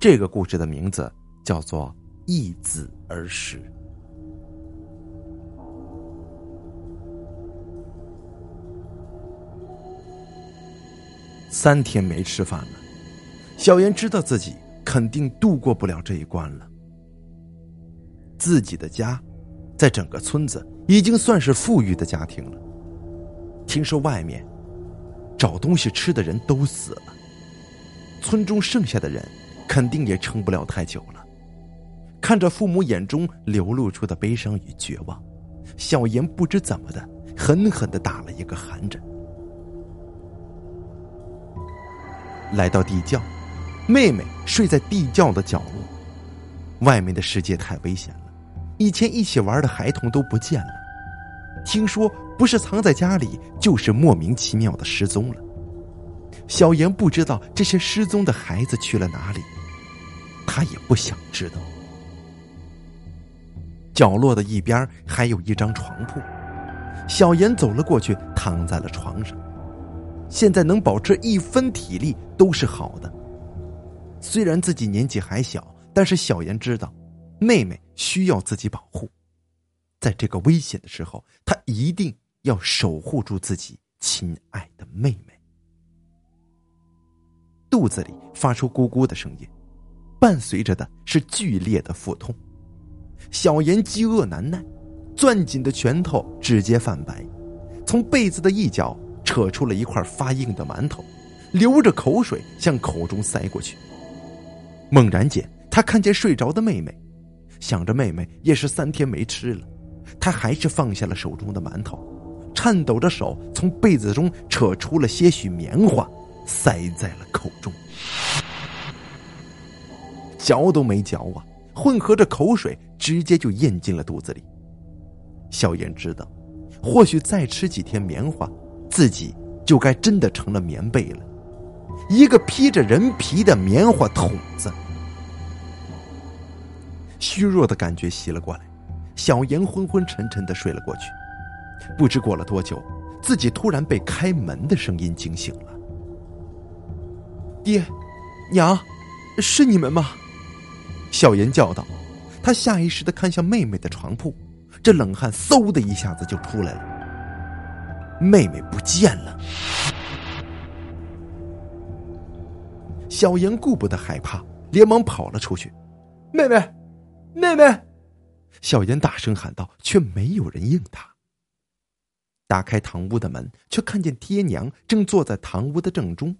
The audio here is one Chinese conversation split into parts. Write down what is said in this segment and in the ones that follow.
这个故事的名字叫做《一子而食》。三天没吃饭了，小妍知道自己肯定度过不了这一关了。自己的家，在整个村子已经算是富裕的家庭了。听说外面找东西吃的人都死了，村中剩下的人肯定也撑不了太久了。看着父母眼中流露出的悲伤与绝望，小妍不知怎么的，狠狠的打了一个寒颤。来到地窖，妹妹睡在地窖的角落。外面的世界太危险了，以前一起玩的孩童都不见了。听说不是藏在家里，就是莫名其妙的失踪了。小妍不知道这些失踪的孩子去了哪里，他也不想知道。角落的一边还有一张床铺，小妍走了过去，躺在了床上。现在能保持一分体力都是好的。虽然自己年纪还小，但是小妍知道，妹妹需要自己保护。在这个危险的时候，她一定要守护住自己亲爱的妹妹。肚子里发出咕咕的声音，伴随着的是剧烈的腹痛。小妍饥饿难耐，攥紧的拳头直接泛白，从被子的一角。扯出了一块发硬的馒头，流着口水向口中塞过去。猛然间，他看见睡着的妹妹，想着妹妹也是三天没吃了，他还是放下了手中的馒头，颤抖着手从被子中扯出了些许棉花，塞在了口中。嚼都没嚼啊，混合着口水直接就咽进了肚子里。小妍知道，或许再吃几天棉花。自己就该真的成了棉被了，一个披着人皮的棉花筒子。虚弱的感觉袭了过来，小妍昏昏沉沉的睡了过去。不知过了多久，自己突然被开门的声音惊醒了。爹，娘，是你们吗？小妍叫道。她下意识的看向妹妹的床铺，这冷汗嗖的一下子就出来了。妹妹不见了，小妍顾不得害怕，连忙跑了出去。妹妹，妹妹！小妍大声喊道，却没有人应她。打开堂屋的门，却看见爹娘正坐在堂屋的正中，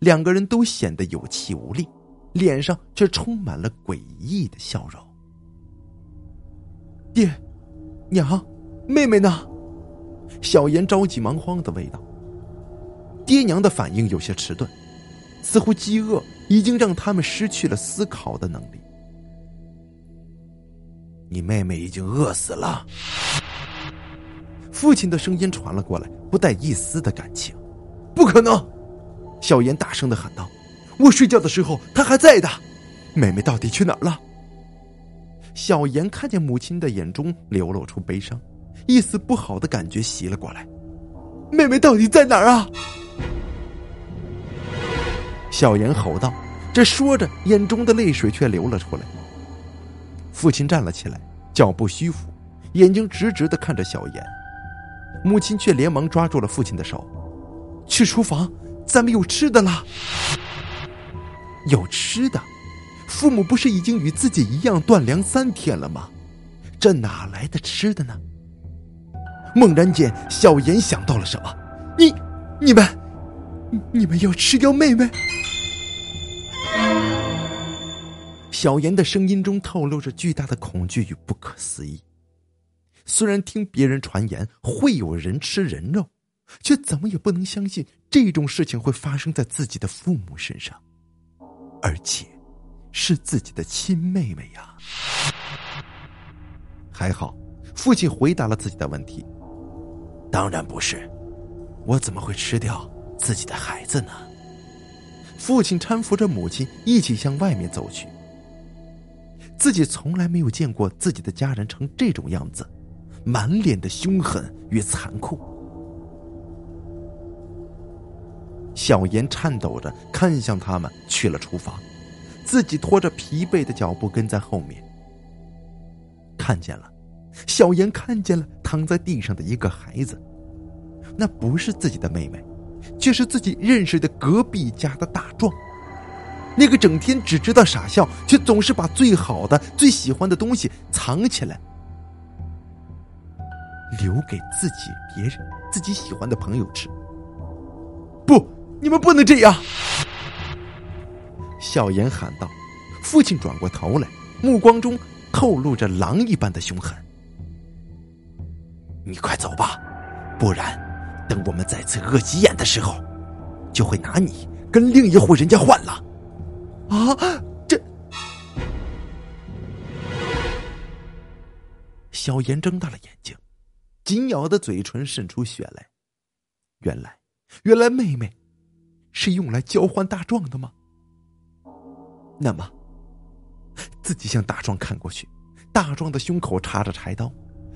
两个人都显得有气无力，脸上却充满了诡异的笑容。爹，娘，妹妹呢？小妍着急忙慌的问道：“爹娘的反应有些迟钝，似乎饥饿已经让他们失去了思考的能力。”你妹妹已经饿死了。父亲的声音传了过来，不带一丝的感情。“不可能！”小妍大声的喊道，“我睡觉的时候她还在的，妹妹到底去哪儿了？”小妍看见母亲的眼中流露出悲伤。一丝不好的感觉袭了过来，妹妹到底在哪儿啊？小妍吼道，这说着，眼中的泪水却流了出来。父亲站了起来，脚步虚浮，眼睛直直的看着小妍。母亲却连忙抓住了父亲的手，去厨房，咱们有吃的了。有吃的？父母不是已经与自己一样断粮三天了吗？这哪来的吃的呢？猛然间，小妍想到了什么：“你、你们、你们要吃掉妹妹？”小妍的声音中透露着巨大的恐惧与不可思议。虽然听别人传言会有人吃人肉，却怎么也不能相信这种事情会发生在自己的父母身上，而且是自己的亲妹妹呀。还好，父亲回答了自己的问题。当然不是，我怎么会吃掉自己的孩子呢？父亲搀扶着母亲一起向外面走去。自己从来没有见过自己的家人成这种样子，满脸的凶狠与残酷。小妍颤抖着看向他们，去了厨房，自己拖着疲惫的脚步跟在后面。看见了，小妍看见了躺在地上的一个孩子，那不是自己的妹妹，却是自己认识的隔壁家的大壮。那个整天只知道傻笑，却总是把最好的、最喜欢的东西藏起来，留给自己、别人、自己喜欢的朋友吃。你们不能这样！小妍喊道。父亲转过头来，目光中透露着狼一般的凶狠。你快走吧，不然，等我们再次饿急眼的时候，就会拿你跟另一户人家换了。啊！这小妍睁大了眼睛，紧咬的嘴唇渗出血来。原来，原来妹妹是用来交换大壮的吗？那么，自己向大壮看过去，大壮的胸口插着柴刀，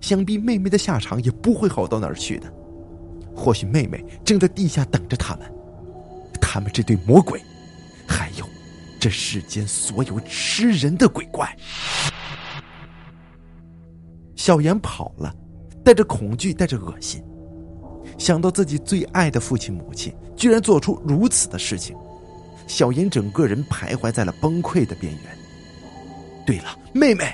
想必妹妹的下场也不会好到哪儿去的。或许妹妹正在地下等着他们，他们这对魔鬼，还有。这世间所有吃人的鬼怪，小妍跑了，带着恐惧，带着恶心，想到自己最爱的父亲母亲居然做出如此的事情，小妍整个人徘徊在了崩溃的边缘。对了，妹妹，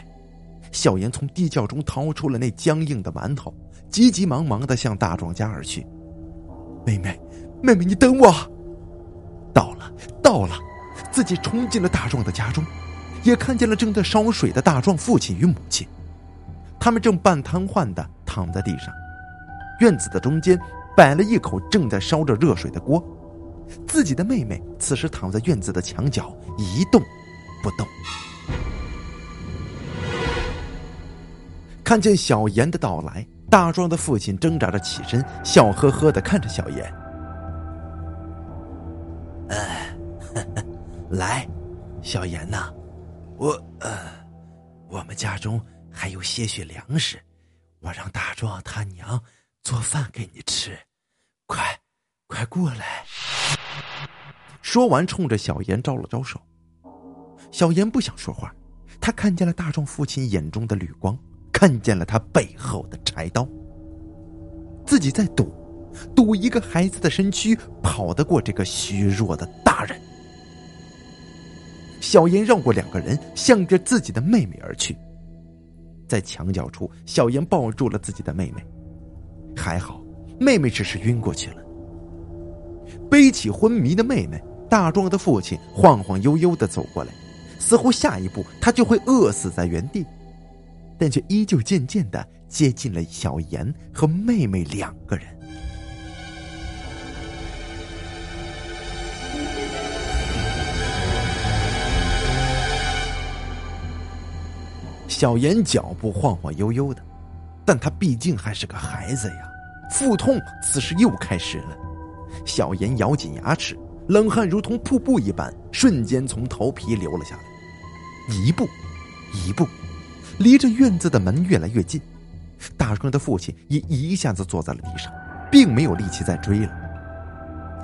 小妍从地窖中掏出了那僵硬的馒头，急急忙忙的向大壮家而去。妹妹，妹妹，你等我。到了，到了。自己冲进了大壮的家中，也看见了正在烧水的大壮父亲与母亲，他们正半瘫痪的躺在地上。院子的中间摆了一口正在烧着热水的锅，自己的妹妹此时躺在院子的墙角一动不动。看见小妍的到来，大壮的父亲挣扎着起身，笑呵呵的看着小妍。来，小妍呐，我呃，我们家中还有些许粮食，我让大壮他娘做饭给你吃，快，快过来。说完，冲着小妍招了招手。小妍不想说话，他看见了大壮父亲眼中的绿光，看见了他背后的柴刀。自己在赌，赌一个孩子的身躯跑得过这个虚弱的大人。小妍绕过两个人，向着自己的妹妹而去。在墙角处，小妍抱住了自己的妹妹，还好，妹妹只是晕过去了。背起昏迷的妹妹，大壮的父亲晃晃悠悠的走过来，似乎下一步他就会饿死在原地，但却依旧渐渐的接近了小妍和妹妹两个人。小妍脚步晃晃悠悠的，但他毕竟还是个孩子呀。腹痛此时又开始了，小妍咬紧牙齿，冷汗如同瀑布一般，瞬间从头皮流了下来。一步，一步，离着院子的门越来越近。大壮的父亲也一下子坐在了地上，并没有力气再追了。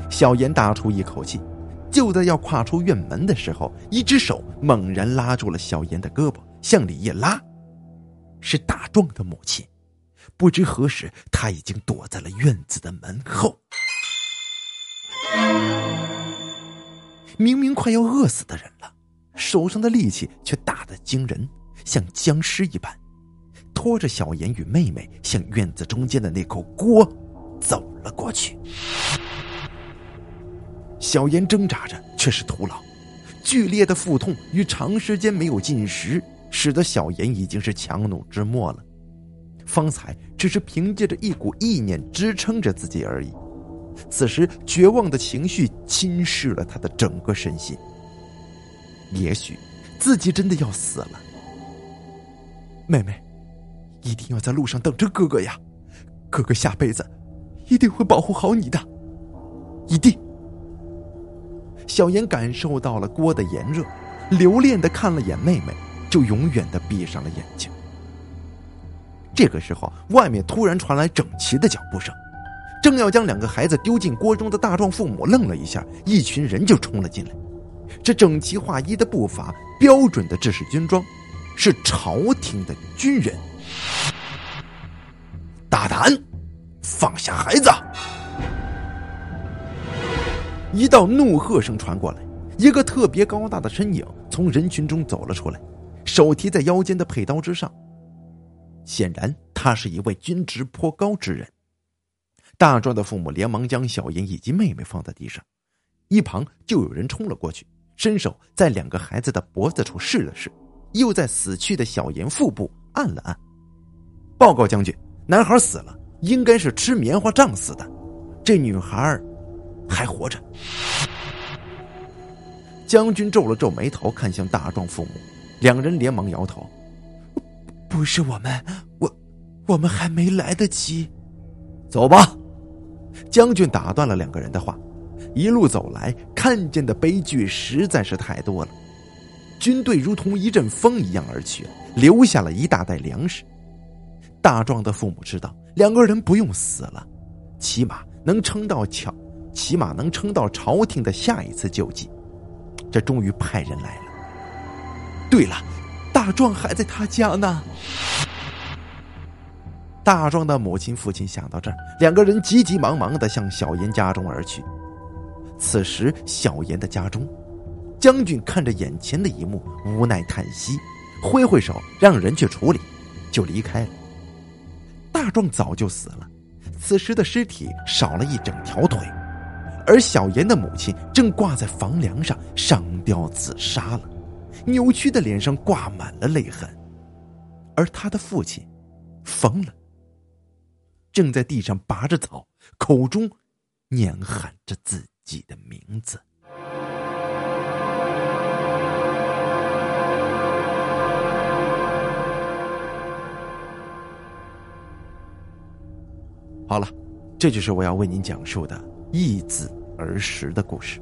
小妍大出一口气，就在要跨出院门的时候，一只手猛然拉住了小妍的胳膊。向里一拉，是大壮的母亲。不知何时，他已经躲在了院子的门后。明明快要饿死的人了，手上的力气却大得惊人，像僵尸一般，拖着小妍与妹妹向院子中间的那口锅走了过去。小妍挣扎着，却是徒劳。剧烈的腹痛与长时间没有进食。使得小妍已经是强弩之末了，方才只是凭借着一股意念支撑着自己而已，此时绝望的情绪侵蚀了他的整个身心。也许自己真的要死了。妹妹，一定要在路上等着哥哥呀，哥哥下辈子一定会保护好你的，一定。小妍感受到了锅的炎热，留恋的看了眼妹妹。就永远的闭上了眼睛。这个时候，外面突然传来整齐的脚步声，正要将两个孩子丢进锅中的大壮父母愣了一下，一群人就冲了进来。这整齐划一的步伐，标准的制式军装，是朝廷的军人。大胆，放下孩子！一道怒喝声传过来，一个特别高大的身影从人群中走了出来，手提在腰间的佩刀之上。显然，他是一位军职颇高之人。大壮的父母连忙将小妍以及妹妹放在地上，一旁就有人冲了过去，伸手在两个孩子的脖子处试了试，又在死去的小妍腹部按了按。报告将军，男孩死了，应该是吃棉花胀死的，这女孩还活着。将军皱了皱眉头，看向大壮父母，两人连忙摇头：“不是我们，我我们还没来得及。”走吧。将军打断了两个人的话，一路走来，看见的悲剧实在是太多了。军队如同一阵风一样而去，留下了一大袋粮食。大壮的父母知道两个人不用死了，起码能撑到朝，起码能撑到朝廷的下一次救济。这终于派人来了。对了，大壮还在他家呢。大壮的母亲、父亲想到这儿，两个人急急忙忙的向小妍家中而去。此时，小妍的家中，将军看着眼前的一幕，无奈叹息，挥挥手让人去处理，就离开了。大壮早就死了，此时的尸体少了一整条腿，而小妍的母亲正挂在房梁上上吊自杀了，扭曲的脸上挂满了泪痕，而他的父亲，疯了。正在地上拔着草，口中念喊着自己的名字。好了，这就是我要为您讲述的易子儿时的故事。